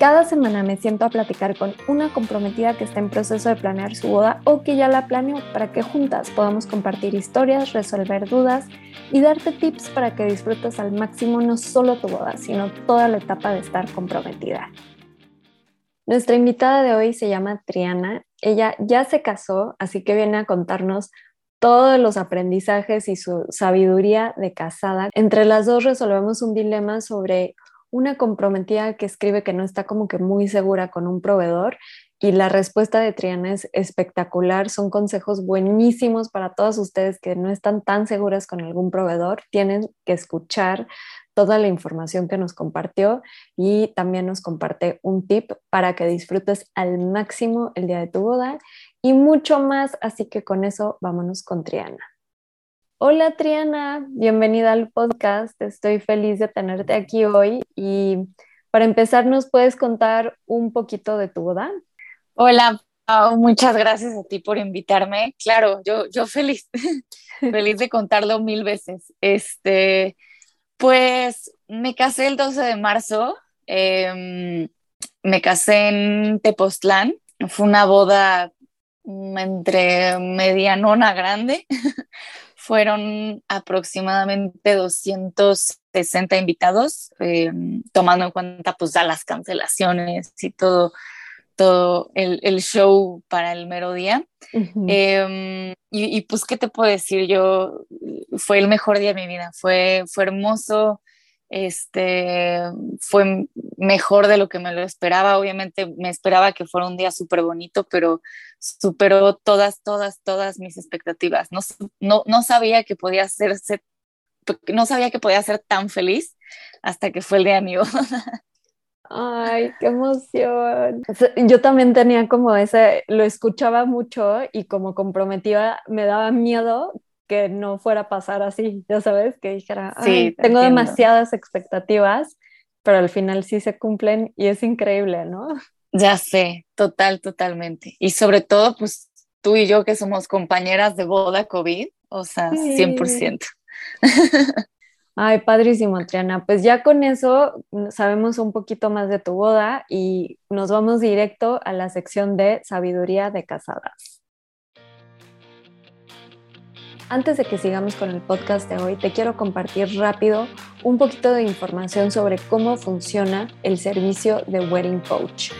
Cada semana me siento a platicar con una comprometida que está en proceso de planear su boda o que ya la planeó para que juntas podamos compartir historias, resolver dudas y darte tips para que disfrutes al máximo no solo tu boda, sino toda la etapa de estar comprometida. Nuestra invitada de hoy se llama Triana. Ella ya se casó, así que viene a contarnos todos los aprendizajes y su sabiduría de casada. Entre las dos resolvemos un dilema sobre una comprometida que escribe que no está como que muy segura con un proveedor y la respuesta de Triana es espectacular. Son consejos buenísimos para todas ustedes que no están tan seguras con algún proveedor. Tienen que escuchar toda la información que nos compartió y también nos comparte un tip para que disfrutes al máximo el día de tu boda y mucho más. Así que con eso vámonos con Triana. Hola Triana, bienvenida al podcast. Estoy feliz de tenerte aquí hoy y para empezar, ¿nos puedes contar un poquito de tu boda? Hola, muchas gracias a ti por invitarme. Claro, yo, yo feliz, feliz de contarlo mil veces. Este, pues me casé el 12 de marzo, em, me casé en Tepoztlán, fue una boda mm, entre medianona grande. fueron aproximadamente 260 invitados, eh, tomando en cuenta pues ya las cancelaciones y todo, todo el, el show para el mero día. Em, y, y, pues, ¿qué te puedo decir? Yo, fue el mejor día de mi vida, fue, fue hermoso, este, fue mejor de lo que me lo esperaba. Obviamente me esperaba que fuera un día súper bonito, pero superó todas, todas, todas mis expectativas. No, no, no sabía que podía hacerse, no sabía que podía ser tan feliz hasta que fue el día de mi boda. Ay, qué emoción. Yo también tenía como ese, lo escuchaba mucho y como comprometida me daba miedo que no fuera a pasar así, ya sabes, que dijera, sí, tengo demasiadas expectativas, pero al final sí se cumplen y es increíble, ¿no? Ya sé, total, totalmente. Y sobre todo, pues tú y yo que somos compañeras de boda COVID, o sea, 100%. Ay, padrísimo, Triana. Pues ya con eso sabemos un poquito más de tu boda y nos vamos directo a la sección de sabiduría de casadas. Antes de que sigamos con el podcast de hoy, te quiero compartir rápido un poquito de información sobre cómo funciona el servicio de Wedding Coach.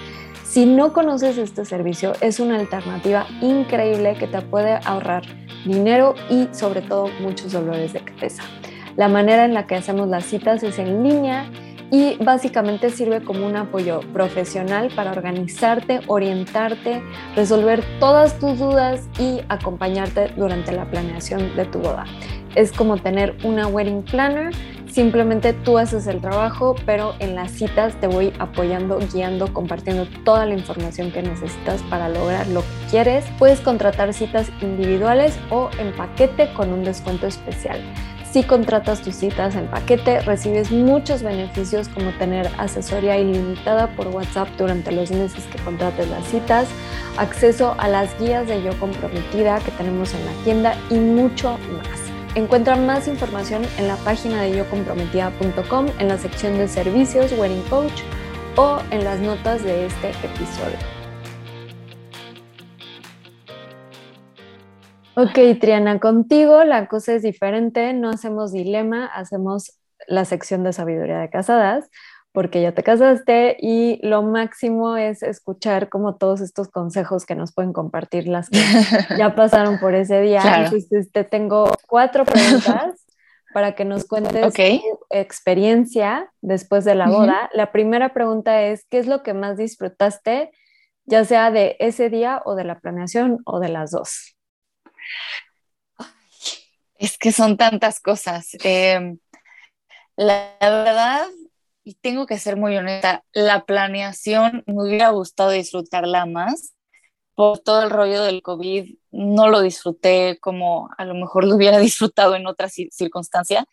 Si no conoces este servicio, es una alternativa increíble que te puede ahorrar dinero y sobre todo muchos dolores de cabeza. La manera en la que hacemos las citas es en línea y básicamente sirve como un apoyo profesional para organizarte, orientarte, resolver todas tus dudas y acompañarte durante la planeación de tu boda. Es como tener una wedding planner, simplemente tú haces el trabajo, pero en las citas te voy apoyando, guiando, compartiendo toda la información que necesitas para lograr lo que quieres. Puedes contratar citas individuales o en paquete con un descuento especial. Si contratas tus citas en paquete, recibes muchos beneficios como tener asesoría ilimitada por WhatsApp durante los meses que contrates las citas, acceso a las guías de Yo Comprometida que tenemos en la tienda y mucho más. Encuentra más información en la página de yocomprometida.com en la sección de servicios Wedding Coach o en las notas de este episodio. Ok, Triana, contigo la cosa es diferente, no hacemos dilema, hacemos la sección de sabiduría de casadas, porque ya te casaste y lo máximo es escuchar como todos estos consejos que nos pueden compartir las que ya pasaron por ese día. Entonces, te tengo cuatro preguntas para que nos cuentes tu experiencia después de la boda. La primera pregunta es, ¿qué es lo que más disfrutaste, ya sea de ese día o de la planeación o de las dos? Es que son tantas cosas. Em, la, verdad, y tengo que ser muy honesta, la planeación me hubiera gustado disfrutarla más. Por todo el rollo del COVID, no lo disfruté como a lo mejor lo hubiera disfrutado en otra circunstancia,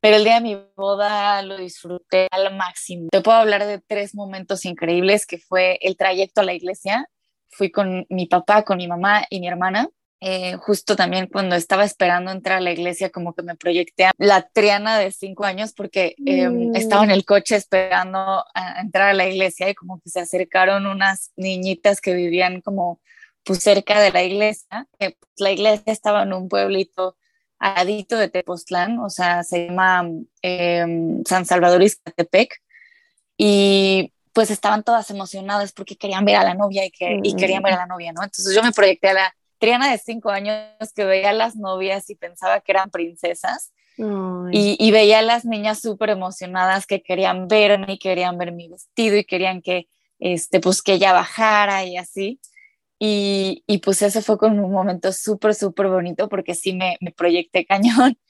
pero el día de mi boda lo disfruté al máximo. Te puedo hablar de tres momentos increíbles que fue el trayecto a la iglesia. Fui con mi papá, con mi mamá y mi hermana. Eh, justo también cuando estaba esperando entrar a la iglesia, como que me proyecté a la triana de cinco años porque em, mm. estaba en el coche esperando a entrar a la iglesia y como que se acercaron unas niñitas que vivían como pues cerca de la iglesia. Pues, la iglesia estaba en un pueblito adito de Tepoztlán, o sea, se llama em, San Salvador Izcatepec, y pues estaban todas emocionadas porque querían ver a la novia y, que, y querían ver a la novia, ¿no? Entonces yo me proyecté a la Triana de cinco años que veía a las novias y pensaba que eran princesas. Y, y, veía a las niñas súper emocionadas que querían verme y querían ver mi vestido y querían que, este, pues que ella bajara y así. Y, y, pues ese fue como un momento súper, súper bonito porque sí me, me, proyecté cañón.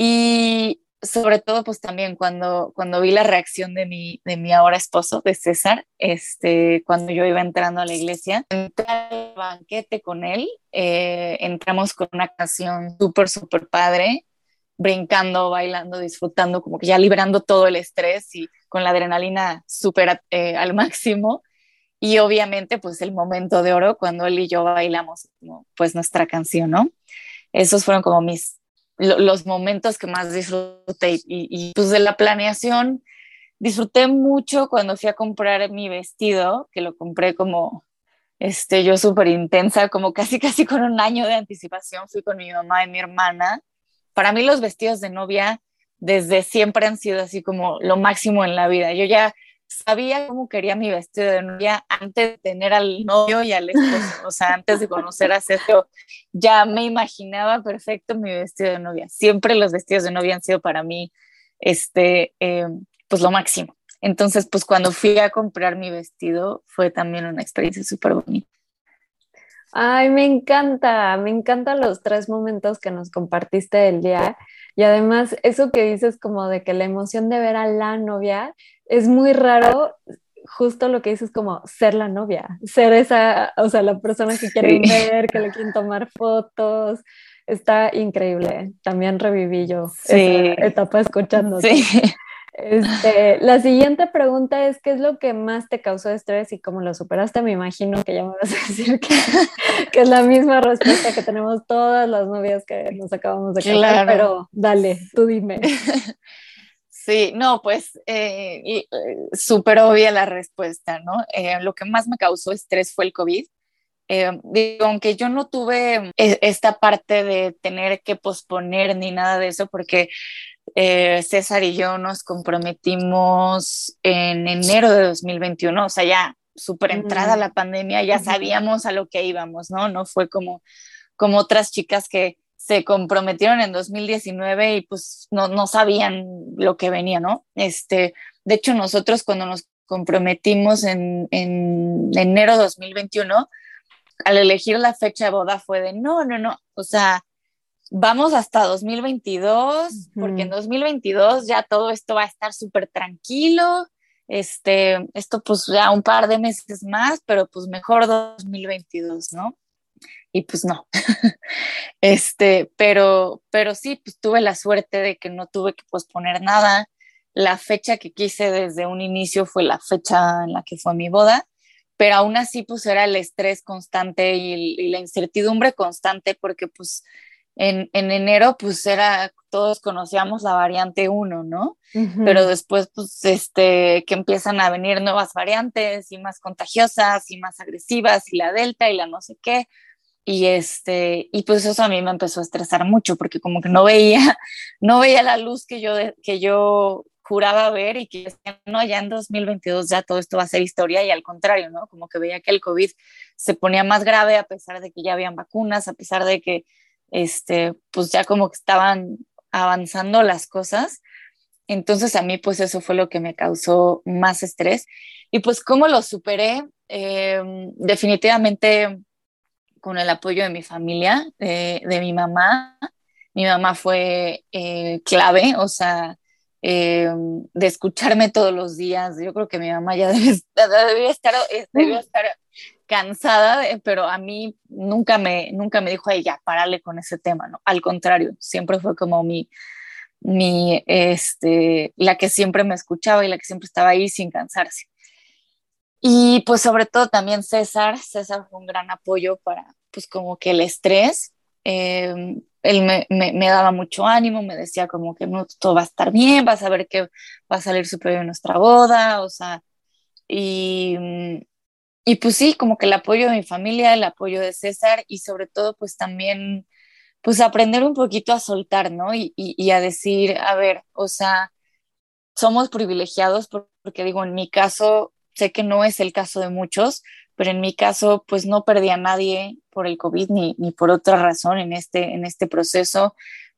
Y sobre todo pues también cuando, cuando vi la reacción de mi, de mi ahora esposo, de César, este, cuando yo iba entrando a la iglesia, entré al banquete con él, eh, entramos con una canción súper, súper padre, brincando, bailando, disfrutando, como que ya liberando todo el estrés y con la adrenalina súper eh, al máximo y obviamente pues el momento de oro cuando él y yo bailamos pues nuestra canción, ¿no? Esos fueron como mis, los momentos que más disfruté y, pues de la planeación disfruté mucho cuando fui a comprar mi vestido, que lo compré como, este, yo súper intensa, como casi casi con un año de anticipación, fui con mi mamá y mi hermana. Para mí los vestidos de novia desde siempre han sido así como lo máximo en la vida. Yo ya sabía cómo quería mi vestido de novia antes de tener al novio y al esposo, o sea, antes de conocer a Sergio, ya me imaginaba perfecto mi vestido de novia. Siempre los vestidos de novia han sido para mí, este, eh, pues lo máximo. Entonces, pues cuando fui a comprar mi vestido fue también una experiencia súper bonita. Ay, me encanta, me encantan los tres momentos que nos compartiste del día. Y además, eso que dices como de que la emoción de ver a la novia es muy raro justo lo que dices como ser la novia, ser esa, o sea, la persona que quieren ver, que le quieren tomar fotos. Está increíble. También reviví yo esa etapa escuchando. Sí. Este, la siguiente pregunta es, ¿qué es lo que más te causó estrés y cómo lo superaste? Me imagino que ya me vas a decir que, que es la misma respuesta que tenemos todas las novias que nos acabamos de casar, pero dale, tú dime. Sí, no, pues eh, eh, súper obvia la respuesta, ¿no? Eh, lo que más me causó estrés fue el COVID. digo, aunque yo no tuve esta parte de tener que posponer ni nada de eso, porque César y yo nos comprometimos en enero de 2021, o sea, ya súper entrada mm. la pandemia, ya sabíamos a lo que íbamos, ¿no? No fue como, como otras chicas que se comprometieron en 2019 y pues no, no sabían lo que venía, ¿no? Este, de hecho, nosotros cuando nos comprometimos en, en enero de 2021, al elegir la fecha de boda fue de, no, no, no, o sea, vamos hasta 2022, porque en 2022 ya todo esto va a estar súper tranquilo, este, esto pues ya un par de meses más, pero pues mejor 2022, ¿no? Y pues no. este, pero, pero sí, pues tuve la suerte de que no tuve que posponer nada. La fecha que quise desde un inicio fue la fecha en la que fue mi boda, pero aún así pues era el estrés constante y, la incertidumbre constante porque pues en, en, enero pues era, todos conocíamos la variante 1, ¿no? Pero después pues este, que empiezan a venir nuevas variantes y más contagiosas y más agresivas y la delta y la no sé qué y este y pues eso a mí me empezó a estresar mucho porque como que no veía no veía la luz que yo que yo juraba ver y que no ya en 2022 ya todo esto va a ser historia y al contrario no como que veía que el covid se ponía más grave a pesar de que ya habían vacunas a pesar de que este pues ya como que estaban avanzando las cosas. Entonces a mí pues eso fue lo que me causó más estrés. Y pues cómo lo superé em, definitivamente con el apoyo de mi familia, de, mi mamá. Mi mamá fue eh, clave, o sea, eh, de escucharme todos los días. Yo creo que mi mamá ya debe, estar, debe estar cansada, pero a mí nunca me, nunca me dijo, ella, ya, párale con ese tema, ¿no? Al contrario, siempre fue como mi, mi, este, la que siempre me escuchaba y la que siempre estaba ahí sin cansarse. Y pues sobre todo también César, César fue un gran apoyo para pues como que el estrés, eh, él me, me, daba mucho ánimo, me decía como que no, todo va a estar bien, vas a ver que va a salir súper bien nuestra boda, o sea, y, y pues sí, como que el apoyo de mi familia, el apoyo de César y sobre todo pues también pues aprender un poquito a soltar, ¿no? Y, y, a decir, a ver, o sea, somos privilegiados porque digo, en mi caso, sé que no es el caso de muchos, pero en mi caso, pues no perdí a nadie por el COVID ni, ni por otra razón en este, en este proceso.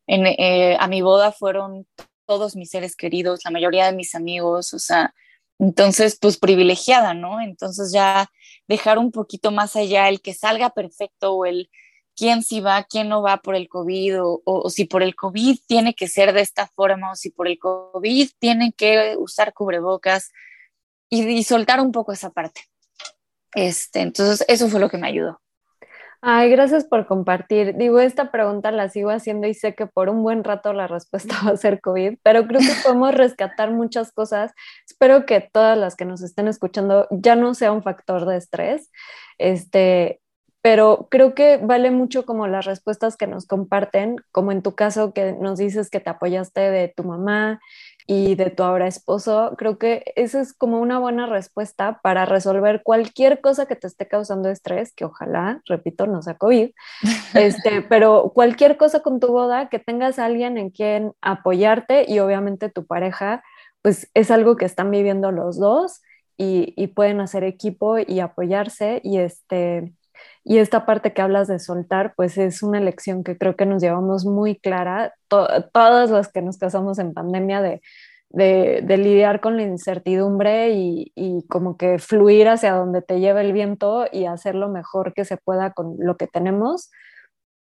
En, eh, a mi boda fueron todos mis seres queridos, la mayoría de mis amigos, o sea, entonces, pues privilegiada, ¿no? Entonces ya dejar un poquito más allá el que salga perfecto o el quién sí va, quién no va por el COVID, o, si por el COVID tiene que ser de esta forma, o si por el COVID tienen que usar cubrebocas y, soltar un poco esa parte. Este, entonces, eso fue lo que me ayudó. Ay, gracias por compartir. Digo, esta pregunta la sigo haciendo y sé que por un buen rato la respuesta va a ser COVID, pero creo que podemos rescatar muchas cosas. Espero que todas las que nos estén escuchando ya no sea un factor de estrés. Este, pero creo que vale mucho como las respuestas que nos comparten, como en tu caso que nos dices que te apoyaste de tu mamá y de tu ahora esposo, creo que esa es como una buena respuesta para resolver cualquier cosa que te esté causando estrés, que ojalá, repito, no sea COVID, este, pero cualquier cosa con tu boda, que tengas a alguien en quien apoyarte y obviamente tu pareja, pues es algo que están viviendo los dos y, y pueden hacer equipo y apoyarse y este y esta parte que hablas de soltar, pues es una lección que creo que nos llevamos muy clara, todas las que nos casamos en pandemia, de, de, lidiar con la incertidumbre y, y, como que fluir hacia donde te lleva el viento y hacer lo mejor que se pueda con lo que tenemos.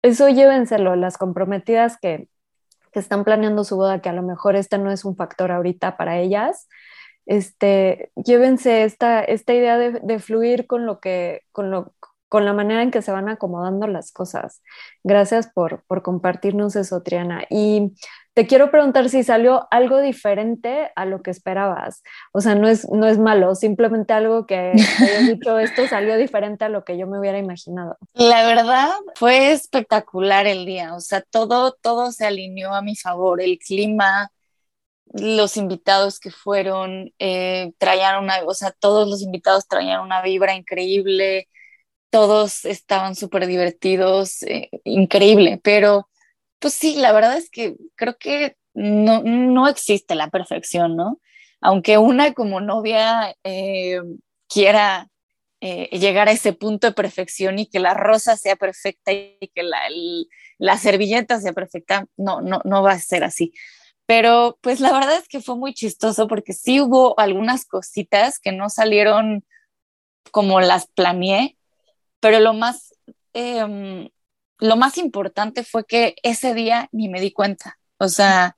Eso llévenselo, las comprometidas que, que están planeando su boda, que a lo mejor este no es un factor ahorita para ellas, este, llévense esta, esta idea de, de, fluir con lo que, con lo, con la manera en que se van acomodando las cosas. Gracias por, por compartirnos eso, Triana. Y te quiero preguntar si salió algo diferente a lo que esperabas. O sea, no es, no es malo, simplemente algo que hayas dicho, esto salió diferente a lo que yo me hubiera imaginado. La verdad, fue espectacular el día. O sea, todo, todo se alineó a mi favor. El clima, los invitados que fueron, eh, traían una, o sea, todos los invitados traían una vibra increíble todos estaban súper divertidos, eh, increíble, pero pues sí, la verdad es que creo que no, no existe la perfección, ¿no? Aunque una como novia eh, quiera eh, llegar a ese punto de perfección y que la rosa sea perfecta y que la, la servilleta sea perfecta, no, no, no va a ser así. Pero pues la verdad es que fue muy chistoso porque sí hubo algunas cositas que no salieron como las planeé, pero lo más, em, lo más importante fue que ese día ni me di cuenta. O sea,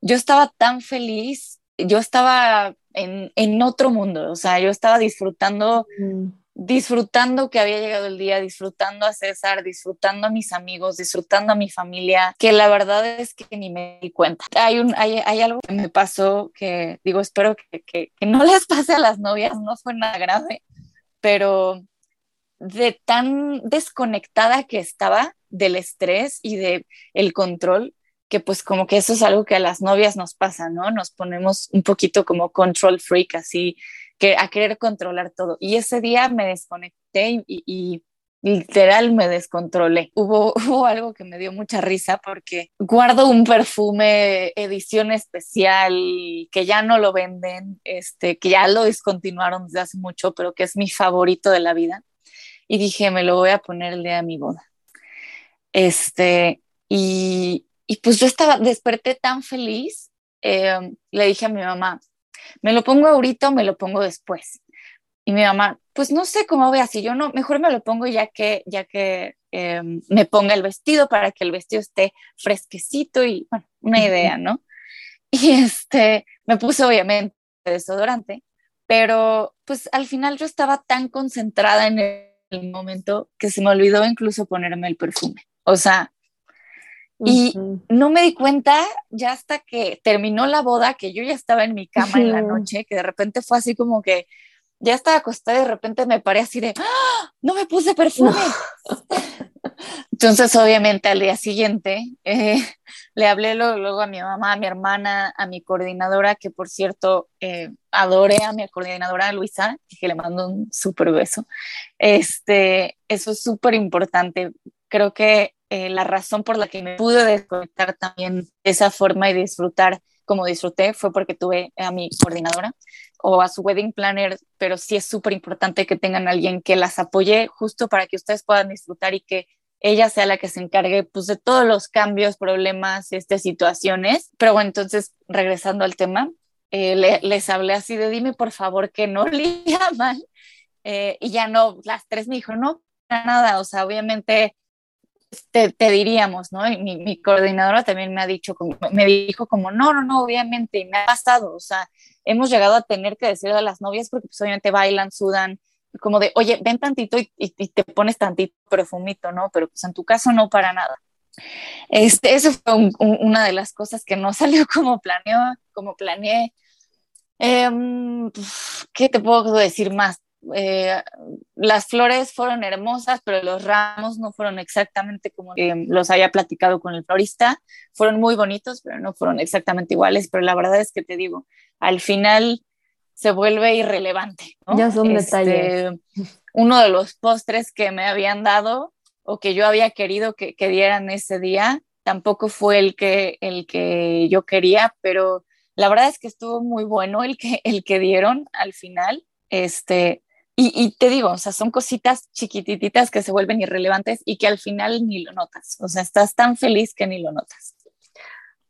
yo estaba tan feliz, yo estaba en, en otro mundo, o sea, yo estaba disfrutando, mm. disfrutando que había llegado el día, disfrutando a César, disfrutando a mis amigos, disfrutando a mi familia, que la verdad es que ni me di cuenta. Hay, un, hay, hay algo que me pasó que digo, espero que, que, que no les pase a las novias, no fue nada grave, pero de tan desconectada que estaba del estrés y de el control, que pues como que eso es algo que a las novias nos pasa, ¿no? Nos ponemos un poquito como control freak, así, que a querer controlar todo. Y ese día me desconecté y, literal me descontrolé. Hubo, algo que me dio mucha risa porque guardo un perfume edición especial que ya no lo venden, este, que ya lo discontinuaron desde hace mucho, pero que es mi favorito de la vida y dije, me lo voy a poner el día de mi boda. Este, y, y pues yo estaba, desperté tan feliz, eh, le dije a mi mamá, ¿me lo pongo ahorita o me lo pongo después? Y mi mamá, pues no sé cómo voy así, yo no, mejor me lo pongo ya que, ya que eh, me ponga el vestido para que el vestido esté fresquecito y, bueno, una idea, ¿no? Y este, me puse obviamente desodorante, pero pues al final yo estaba tan concentrada en el el momento que se me olvidó incluso ponerme el perfume. O sea, Y no me di cuenta ya hasta que terminó la boda, que yo ya estaba en mi cama en la noche, que de repente fue así como que ya estaba acostada y de repente me paré así de, ¡Ah! no me puse perfume. Entonces, obviamente, al día siguiente eh, le hablé luego, a mi mamá, a mi hermana, a mi coordinadora, que por cierto, eh, adoré a mi coordinadora Luisa, que le mando un súper beso. Este, eso es súper importante. Creo que eh, la razón por la que me pude desconectar también de esa forma y disfrutar como disfruté fue porque tuve a mi coordinadora o a su wedding planner, pero sí es súper importante que tengan alguien que las apoye justo para que ustedes puedan disfrutar y que ella sea la que se encargue pues de todos los cambios, problemas, este, situaciones. Pero bueno, entonces regresando al tema, eh, les hablé así de dime por favor que no le mal eh, y ya no, las tres me dijo no, nada, o sea, obviamente te, diríamos, ¿no? Y mi, coordinadora también me ha dicho, me dijo como, no, no, no, obviamente, me ha pasado, o sea, hemos llegado a tener que decirle a las novias porque pues obviamente bailan, sudan, como de, oye, ven tantito y, te pones tantito perfumito, ¿no? Pero pues en tu caso no para nada. Este, eso fue una de las cosas que no salió como planeó, como planeé. Em, ¿Qué te puedo decir más? Eh, las flores fueron hermosas, pero los ramos no fueron exactamente como los había platicado con el florista. Fueron muy bonitos, pero no fueron exactamente iguales. Pero la verdad es que te digo, al final se vuelve irrelevante. Ya son este, detalles. Uno de los postres que me habían dado o que yo había querido que, que dieran ese día, tampoco fue el que, el que yo quería, pero la verdad es que estuvo muy bueno el que, el que dieron al final. Este, y, te digo, o sea, son cositas chiquititas que se vuelven irrelevantes y que al final ni lo notas. O sea, estás tan feliz que ni lo notas.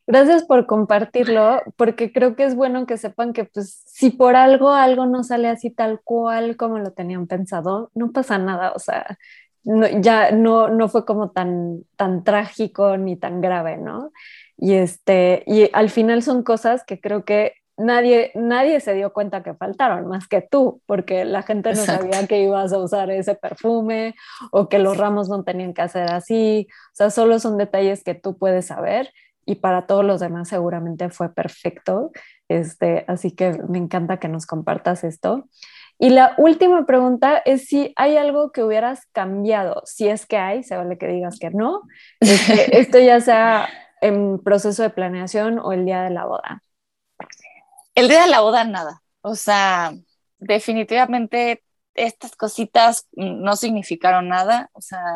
Gracias por compartirlo, porque creo que es bueno que sepan que pues si por algo algo no sale así tal cual como lo tenían pensado, no pasa nada, o sea, ya no, no fue como tan, tan trágico ni tan grave, ¿no? Y, este, y al final son cosas que creo que nadie, nadie se dio cuenta que faltaron, más que tú, porque la gente no sabía que ibas a usar ese perfume o que los ramos no tenían que hacer así. O sea, solo son detalles que tú puedes saber y para todos los demás seguramente fue perfecto. Este, así que me encanta que nos compartas esto. Y la última pregunta es si hay algo que hubieras cambiado, si es que hay, se vale que digas que no, este, esto ya sea en proceso de planeación o el día de la boda. El día de la boda, nada. O sea, definitivamente estas cositas no significaron nada. O sea,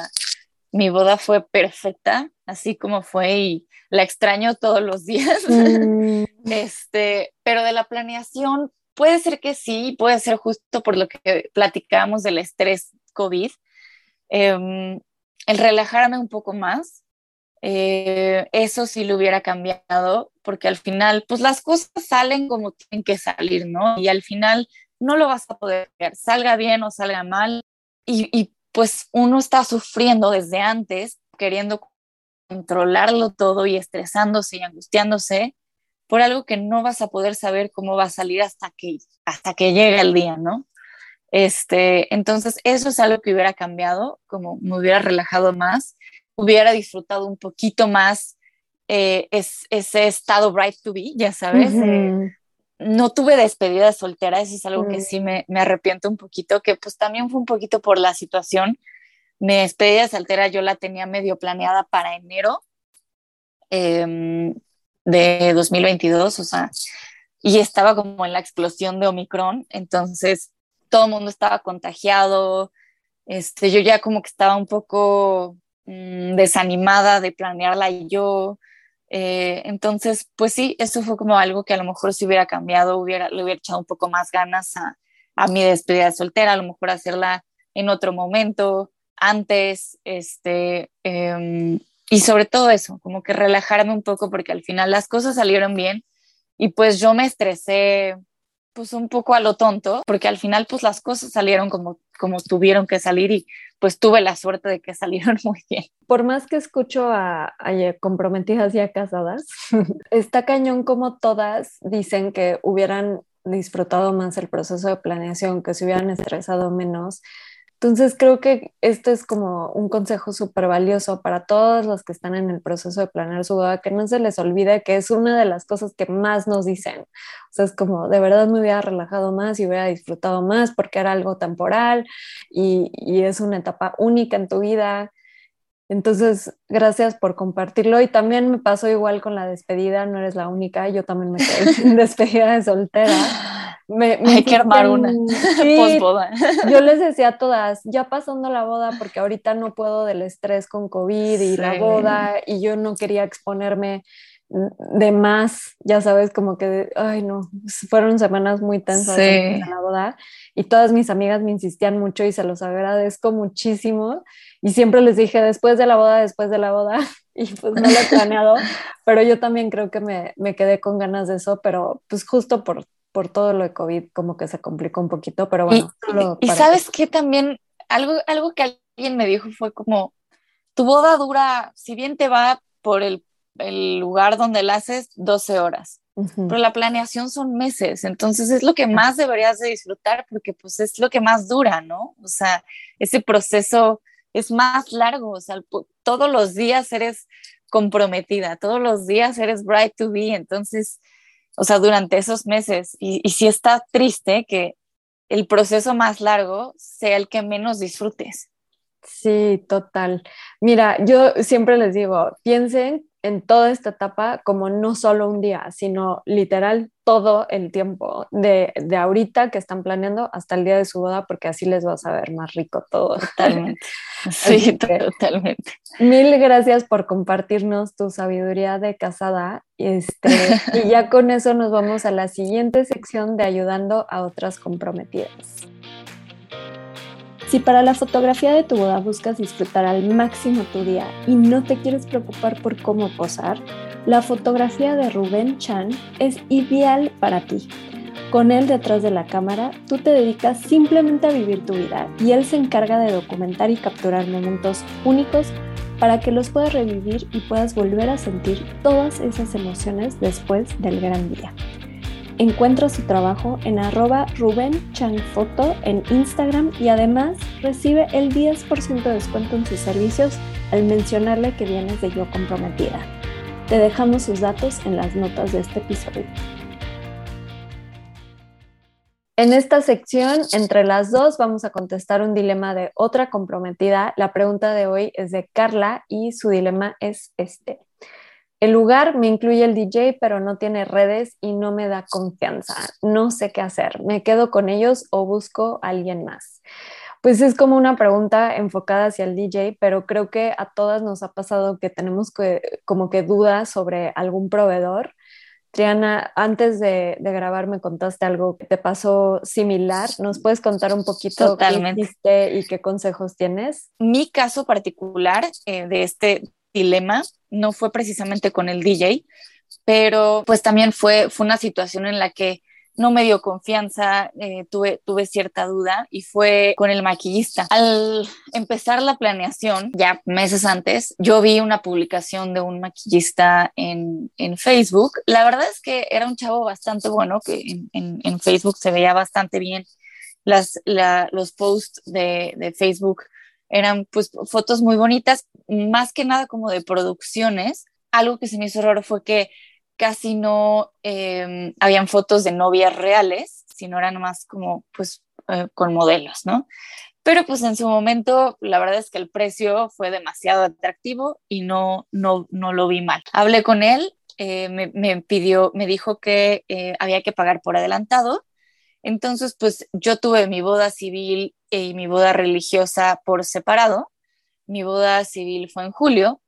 mi boda fue perfecta, así como fue, y la extraño todos los días. Mm. Este, pero de la planeación, puede ser que sí, puede ser justo por lo que platicábamos del estrés COVID. Em, el relajarme un poco más, eh, eso sí lo hubiera cambiado, porque al final, pues las cosas salen como tienen que salir, ¿no? Y al final no lo vas a poder ver, salga bien o salga mal. Y, y pues uno está sufriendo desde antes, queriendo controlarlo todo y estresándose y angustiándose por algo que no vas a poder saber cómo va a salir hasta que, hasta que llegue el día, ¿no? Este, entonces, eso es algo que hubiera cambiado, como me hubiera relajado más hubiera disfrutado un poquito más eh, ese estado bright to be, ya sabes. no tuve despedida soltera, eso es algo que sí me, me, arrepiento un poquito, que pues también fue un poquito por la situación. Mi despedida soltera yo la tenía medio planeada para enero em, de 2022, o sea, y estaba como en la explosión de Omicron, entonces todo el mundo estaba contagiado, este, yo ya como que estaba un poco Mm, desanimada de planearla yo. Eh, entonces, pues sí, eso fue como algo que a lo mejor si hubiera cambiado, hubiera, le hubiera echado un poco más ganas a, a mi despedida soltera, a lo mejor hacerla en otro momento, antes, este, em, y sobre todo eso, como que relajarme un poco porque al final las cosas salieron bien y pues yo me estresé pues un poco a lo tonto, porque al final pues las cosas salieron como, como tuvieron que salir y pues tuve la suerte de que salieron muy bien. Por más que escucho a, a comprometidas ya casadas, está cañón como todas dicen que hubieran disfrutado más el proceso de planeación, que se hubieran estresado menos. Entonces creo que esto es como un consejo súper valioso para todos los que están en el proceso de planear su boda, que no se les olvide que es una de las cosas que más nos dicen. O sea, es como, de verdad me hubiera relajado más y hubiera disfrutado más porque era algo temporal y, y es una etapa única en tu vida. Entonces, gracias por compartirlo. Y también me pasó igual con la despedida, no eres la única, yo también me quedé sin despedida de soltera. Me, Hay que armar una sí, boda. Yo les decía a todas, ya pasando la boda, porque ahorita no puedo del estrés con COVID y la boda, y yo no quería exponerme de más, ya sabes, como que, ay no, fueron semanas muy tensas en la boda y todas mis amigas me insistían mucho y se los agradezco muchísimo y siempre les dije después de la boda, después de la boda y pues no lo he planeado, pero yo también creo que me, me, quedé con ganas de eso, pero pues justo por, por todo lo de COVID como que se complicó un poquito, pero bueno. Y, y sabes que también algo, algo que alguien me dijo fue como, tu boda dura, si bien te va por el el lugar donde la haces 12 horas. Pero la planeación son meses, entonces es lo que más deberías de disfrutar porque pues es lo que más dura, ¿no? O sea, ese proceso es más largo, o sea, todos los días eres comprometida, todos los días eres bright to be, entonces, o sea, durante esos meses, y, y si está triste que el proceso más largo sea el que menos disfrutes. Sí, total. Mira, yo siempre les digo, piensen en toda esta etapa como no solo un día, sino literal todo el tiempo, de, de, ahorita que están planeando hasta el día de su boda, porque así les va a saber más rico todo. Totalmente. Sí, totalmente. Mil gracias por compartirnos tu sabiduría de casada. Este, y ya con eso nos vamos a la siguiente sección de ayudando a otras comprometidas. Si para la fotografía de tu boda buscas disfrutar al máximo tu día y no te quieres preocupar por cómo posar, la fotografía de Rubén Chan es ideal para ti. Con él detrás de la cámara, tú te dedicas simplemente a vivir tu vida y él se encarga de documentar y capturar momentos únicos para que los puedas revivir y puedas volver a sentir todas esas emociones después del gran día. Encuentra su trabajo en arroba Rubén en Instagram y además recibe el 10% de descuento en sus servicios al mencionarle que vienes de Yo Comprometida. Te dejamos sus datos en las notas de este episodio. En esta sección, entre las dos, vamos a contestar un dilema de otra comprometida. La pregunta de hoy es de Carla y su dilema es este. El lugar me incluye el DJ, pero no tiene redes y no me da confianza. No sé qué hacer. ¿Me quedo con ellos o busco a alguien más? Pues es como una pregunta enfocada hacia el DJ, pero creo que a todas nos ha pasado que tenemos como que dudas sobre algún proveedor. Triana, antes de, grabar me contaste algo que te pasó similar. ¿Nos puedes contar un poquito qué hiciste y qué consejos tienes? Mi caso particular eh, de este dilema no fue precisamente con el DJ, pero pues también fue, fue una situación en la que no me dio confianza, eh, tuve, tuve cierta duda y fue con el maquillista. Al empezar la planeación, ya meses antes, yo vi una publicación de un maquillista en, en Facebook. La verdad es que era un chavo bastante bueno, que en, en, Facebook se veía bastante bien las, los posts de, de Facebook eran pues fotos muy bonitas, más que nada como de producciones. Algo que se me hizo raro fue que casi no em, habían fotos de novias reales, sino eran más como pues eh, con modelos, ¿no? Pero pues en su momento la verdad es que el precio fue demasiado atractivo y no, no, no lo vi mal. Hablé con él, eh, me, me, pidió, me dijo que eh, había que pagar por adelantado. Entonces pues yo tuve mi boda civil y mi boda religiosa por separado. Mi boda civil fue en julio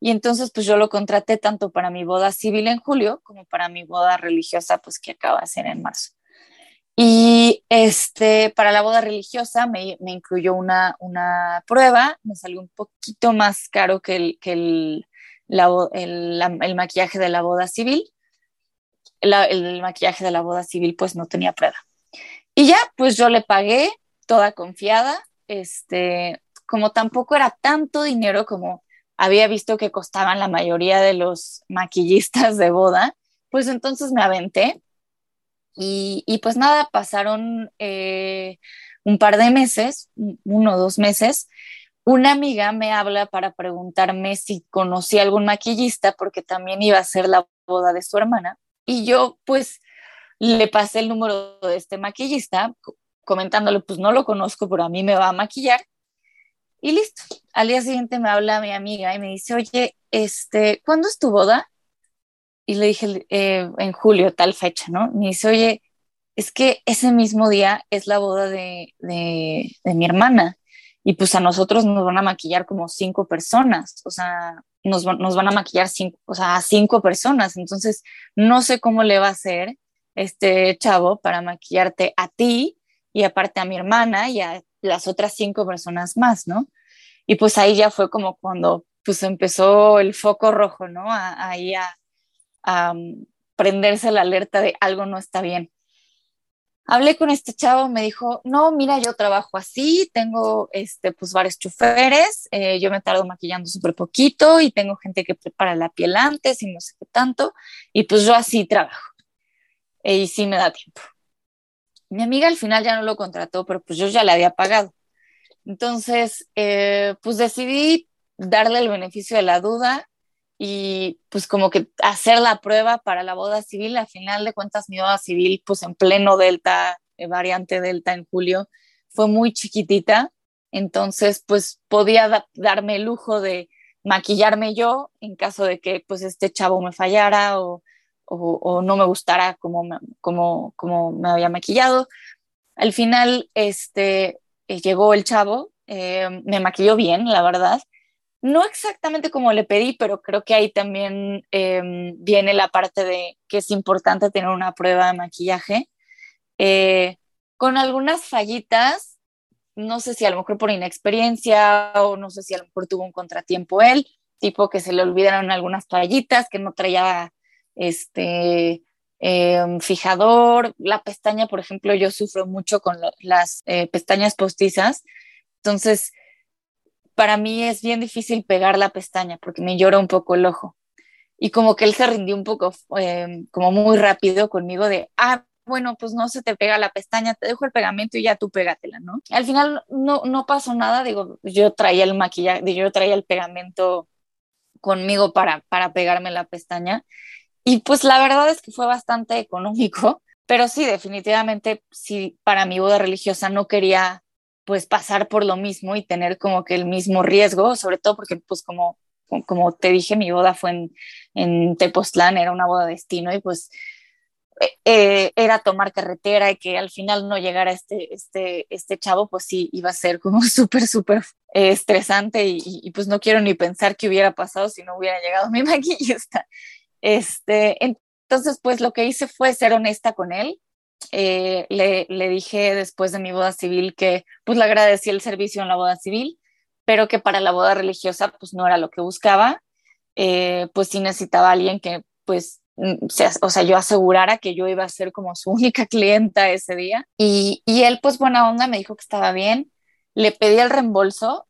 y entonces pues yo lo contraté tanto para mi boda civil en julio como para mi boda religiosa pues que acaba de ser en marzo. Y este, para la boda religiosa me, me incluyó una, una, prueba, me salió un poquito más caro que, el, que el, la, el, maquillaje de la boda civil. el maquillaje de la boda civil pues no tenía prueba. Y ya, pues yo le pagué toda confiada, este, como tampoco era tanto dinero como había visto que costaban la mayoría de los maquillistas de boda, pues entonces me aventé y, y pues nada, pasaron eh, un par de meses, uno o dos meses, una amiga me habla para preguntarme si conocía algún maquillista porque también iba a ser la boda de su hermana. Y yo pues le pasé el número de este maquillista comentándole, pues no lo conozco, pero a mí me va a maquillar. Y listo. Al día siguiente me habla mi amiga y me dice, oye, este, ¿cuándo es tu boda? Y le dije, eh, en julio, tal fecha, ¿no? Me dice, oye, es que ese mismo día es la boda de, de, mi hermana y pues a nosotros nos van a maquillar como cinco personas, o sea, nos, nos, van a maquillar cinco, o sea, a cinco personas, entonces no sé cómo le va a hacer este chavo para maquillarte a ti y aparte a mi hermana y a las otras cinco personas más, ¿no? Y pues ahí ya fue como cuando pues empezó el foco rojo, ¿no? ahí a, a mm, prenderse la alerta de algo no está bien. Hablé con este chavo, me dijo, no, mira, yo trabajo así, tengo este, pues varios choferes, eh, yo me tardo maquillando súper poquito y tengo gente que prepara la piel antes y no sé qué tanto, y pues yo así trabajo. y sí me da tiempo. Mi amiga al final ya no lo contrató, pero pues yo ya le había pagado. Entonces, eh, pues decidí darle el beneficio de la duda y pues como que hacer la prueba para la boda civil, al final de cuentas mi boda civil pues en pleno delta, eh, variante delta en julio, fue muy chiquitita, entonces pues podía darme el lujo de maquillarme yo en caso de que pues este chavo me fallara o, o, no me gustara como me, como, como me había maquillado. Al final este, eh, llegó el chavo, eh, me maquilló bien, la verdad, no exactamente como le pedí, pero creo que ahí también em, viene la parte de que es importante tener una prueba de maquillaje. Eh, con algunas fallitas, no sé si a lo mejor por inexperiencia o no sé si a lo mejor tuvo un contratiempo él, tipo que se le olvidaron algunas fallitas, que no traía este em, fijador, la pestaña, por ejemplo, yo sufro mucho con las eh, pestañas postizas, entonces para mí es bien difícil pegar la pestaña porque me llora un poco el ojo. Y como que él se rindió un poco, em, como muy rápido conmigo de, ah, bueno, pues no se te pega la pestaña, te dejo el pegamento y ya tú pégatela, ¿no? Al final no, no pasó nada, digo, yo traía el maquillaje, yo traía el pegamento conmigo para, para pegarme la pestaña. Y pues la verdad es que fue bastante económico, pero sí, definitivamente, sí, para mi boda religiosa no quería pues pasar por lo mismo y tener como que el mismo riesgo, sobre todo porque pues como, como te dije, mi boda fue en, en Tepoztlán, era una boda de destino y pues eh, era tomar carretera y que al final no llegara este, este, este chavo, pues sí, iba a ser como súper, súper estresante y, y, pues no quiero ni pensar qué hubiera pasado si no hubiera llegado mi maquillista. Este, entonces, pues lo que hice fue ser honesta con él, eh, le, dije después de mi boda civil que pues le agradecí el servicio en la boda civil, pero que para la boda religiosa pues no era lo que buscaba, eh, pues sí necesitaba alguien que pues, mm, o sea, yo asegurara que yo iba a ser como su única clienta ese día. Y, y él pues buena onda me dijo que estaba bien, le pedí el reembolso.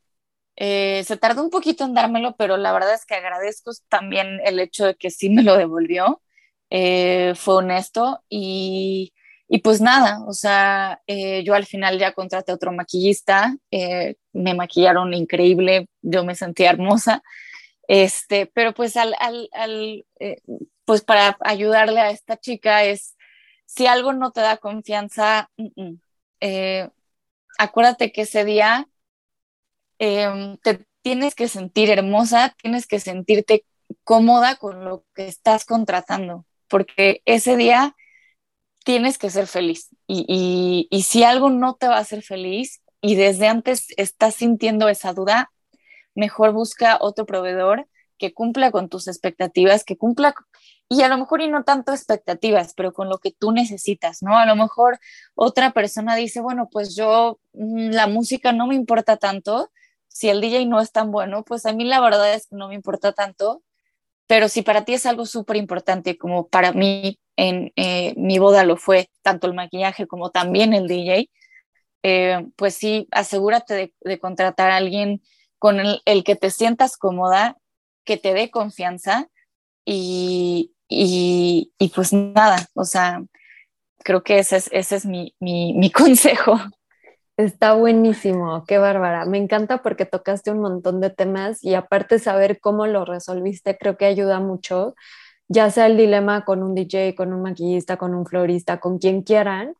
Eh, se tardó un poquito en dármelo, pero la verdad es que agradezco también el hecho de que sí me lo devolvió. fue honesto y, y pues nada, o sea, eh, yo al final ya contraté a otro maquillista, eh, me maquillaron increíble, yo me sentía hermosa, este, pero pues al, al, al eh, pues para ayudarle a esta chica es, si algo no te da confianza, acuérdate que ese día em, te tienes que sentir hermosa, tienes que sentirte cómoda con lo que estás contratando, porque ese día tienes que ser feliz. Y, si algo no te va a hacer feliz y desde antes estás sintiendo esa duda, mejor busca otro proveedor que cumpla con tus expectativas, que cumpla, y a lo mejor y no tanto expectativas, pero con lo que tú necesitas, ¿no? A lo mejor otra persona dice, bueno, pues yo mm, la música no me importa tanto, si el DJ no es tan bueno, pues a mí la verdad es que no me importa tanto, pero si para ti es algo súper importante como para mí en eh, mi boda lo fue, tanto el maquillaje como también el DJ, eh, pues sí, asegúrate de, contratar a alguien con el, que te sientas cómoda, que te dé confianza y, y, pues nada, o sea, creo que ese es, ese es mi consejo. Está buenísimo, qué bárbara. Me encanta porque tocaste un montón de temas y aparte saber cómo lo resolviste creo que ayuda mucho, ya sea el dilema con un DJ, con un maquillista, con un florista, con quien quieran.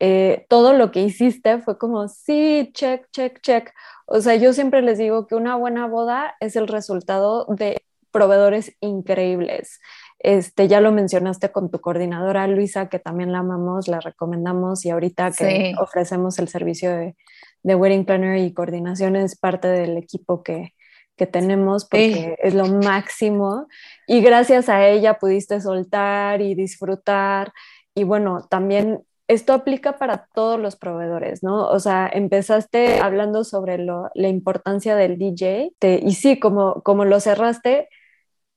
Eh, todo lo que hiciste fue como, sí, check, check, check. O sea, yo siempre les digo que una buena boda es el resultado de proveedores increíbles. Este, ya lo mencionaste con tu coordinadora Luisa, que también la amamos, la recomendamos y ahorita que ofrecemos el servicio de, de, Wedding Planner y coordinación es parte del equipo que, que tenemos porque es lo máximo. Y gracias a ella pudiste soltar y disfrutar. Y bueno, también esto aplica para todos los proveedores, ¿no? O sea, empezaste hablando sobre lo, la importancia del DJ y sí, como, como lo cerraste,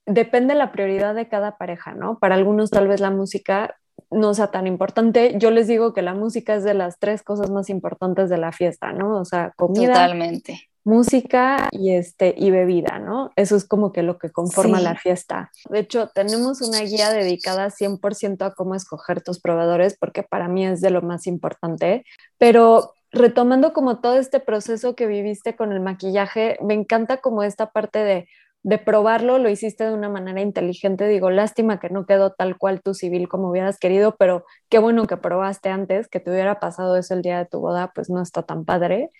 depende la prioridad de cada pareja, ¿no? Para algunos tal vez la música no sea tan importante. Yo les digo que la música es de las tres cosas más importantes de la fiesta, ¿no? O sea, comida. Totalmente. Música y, este, y bebida, ¿no? Eso es como que lo que conforma la fiesta. De hecho, tenemos una guía dedicada 100% a cómo escoger tus proveedores, porque para mí es de lo más importante. Pero retomando como todo este proceso que viviste con el maquillaje, me encanta como esta parte de de probarlo, lo hiciste de una manera inteligente. Digo, lástima que no quedó tal cual tu civil como hubieras querido, pero qué bueno que probaste antes, que te hubiera pasado eso el día de tu boda, pues no está tan padre.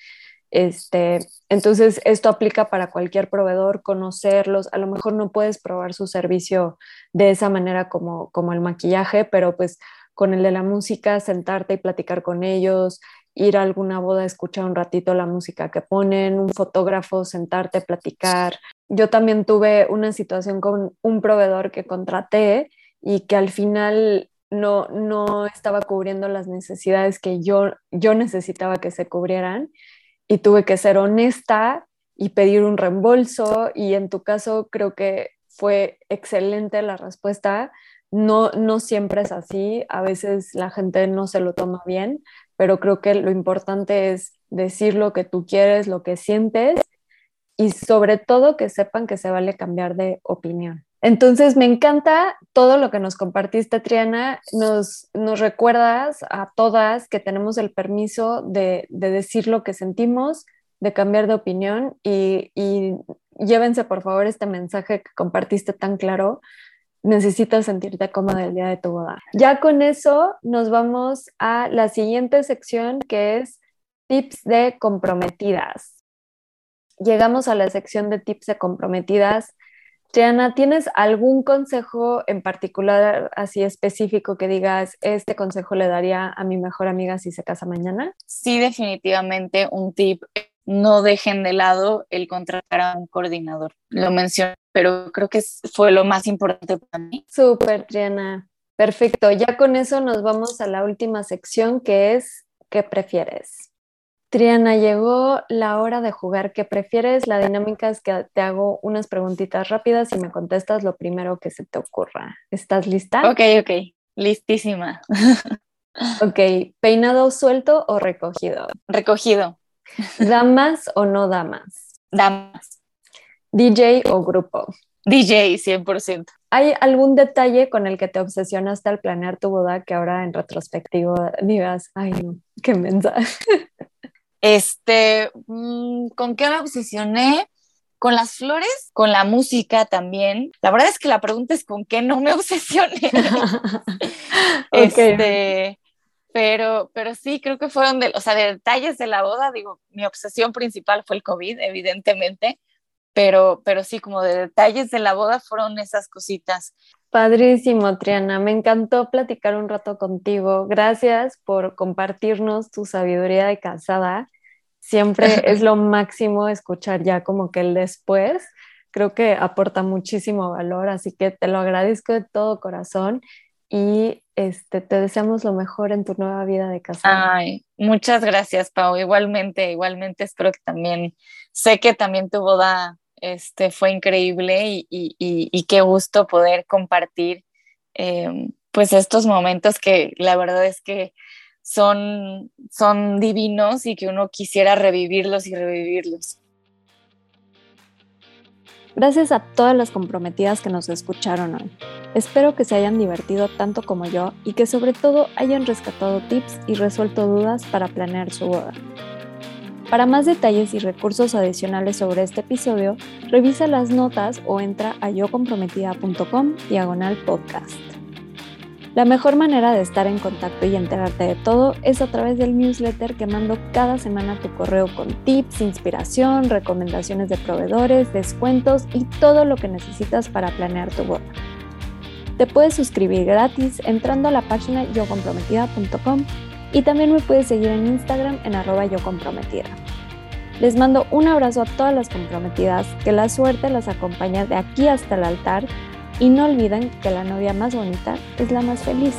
Este, entonces, esto aplica para cualquier proveedor, conocerlos. A lo mejor no puedes probar su servicio de esa manera como, como el maquillaje, pero pues con el de la música, sentarte y platicar con ellos, ir a alguna boda, escuchar un ratito la música que ponen, un fotógrafo, sentarte, platicar. Yo también tuve una situación con un proveedor que contraté y que al final no, no estaba cubriendo las necesidades que yo, yo necesitaba que se cubrieran y tuve que ser honesta y pedir un reembolso y en tu caso creo que fue excelente la respuesta. No, no siempre es así, a veces la gente no se lo toma bien, pero creo que lo importante es decir lo que tú quieres, lo que sientes y sobre todo que sepan que se vale cambiar de opinión. Entonces, me encanta todo lo que nos compartiste, Triana. Nos, nos recuerdas a todas que tenemos el permiso de, de decir lo que sentimos, de cambiar de opinión y llévense por favor este mensaje que compartiste tan claro necesitas sentirte cómoda el día de tu boda. Ya con eso nos vamos a la siguiente sección que es tips de comprometidas. Llegamos a la sección de tips de comprometidas. Triana, ¿tienes algún consejo en particular así específico que digas, este consejo le daría a mi mejor amiga si se casa mañana? Sí, definitivamente un tip no dejen de lado el contratar a un coordinador. Lo mencioné, pero creo que fue lo más importante para mí. Súper, Triana. Perfecto. Ya con eso nos vamos a la última sección que es ¿qué prefieres? Triana, llegó la hora de jugar ¿qué prefieres? La dinámica es que te hago unas preguntitas rápidas y me contestas lo primero que se te ocurra. ¿Estás lista? Ok, ok. Listísima. ok. ¿Peinado suelto o recogido? Recogido. ¿Damas o no damas? Damas. ¿DJ o grupo? DJ, 100%. ¿Hay algún detalle con el que te obsesionaste al planear tu boda que ahora en retrospectivo digas, ay no, qué mensaje? Este, mm, ¿con qué me obsesioné? Con las flores, con la música también. La verdad es que la pregunta es con qué no me obsesioné. Este, pero, pero sí, creo que fueron de, o sea, de detalles de la boda, digo, mi obsesión principal fue el COVID, evidentemente, pero, pero sí, como de detalles de la boda fueron esas cositas. Padrísimo, Triana, me encantó platicar un rato contigo. Gracias por compartirnos tu sabiduría de casada. Siempre es lo máximo escuchar ya como que el después. Creo que aporta muchísimo valor, así que te lo agradezco de todo corazón y este, te deseamos lo mejor en tu nueva vida de casada. Ay, muchas gracias, Pau. Igualmente, igualmente espero que también, sé que también tu boda este, fue increíble y, y, y, qué gusto poder compartir em, pues estos momentos que la verdad es que son, son divinos y que uno quisiera revivirlos y revivirlos. Gracias a todas las comprometidas que nos escucharon hoy. Espero que se hayan divertido tanto como yo y que sobre todo hayan rescatado tips y resuelto dudas para planear su boda. Para más detalles y recursos adicionales sobre este episodio, revisa las notas o entra a yocomprometida.com diagonal podcast. La mejor manera de estar en contacto y enterarte de todo es a través del newsletter que mando cada semana a tu correo con tips, inspiración, recomendaciones de proveedores, descuentos y todo lo que necesitas para planear tu boda. Te puedes suscribir gratis entrando a la página yocomprometida.com y también me puedes seguir en Instagram en arroba yo comprometida. Les mando un abrazo a todas las comprometidas, que la suerte las acompañe de aquí hasta el altar y no olviden que la novia más bonita es la más feliz.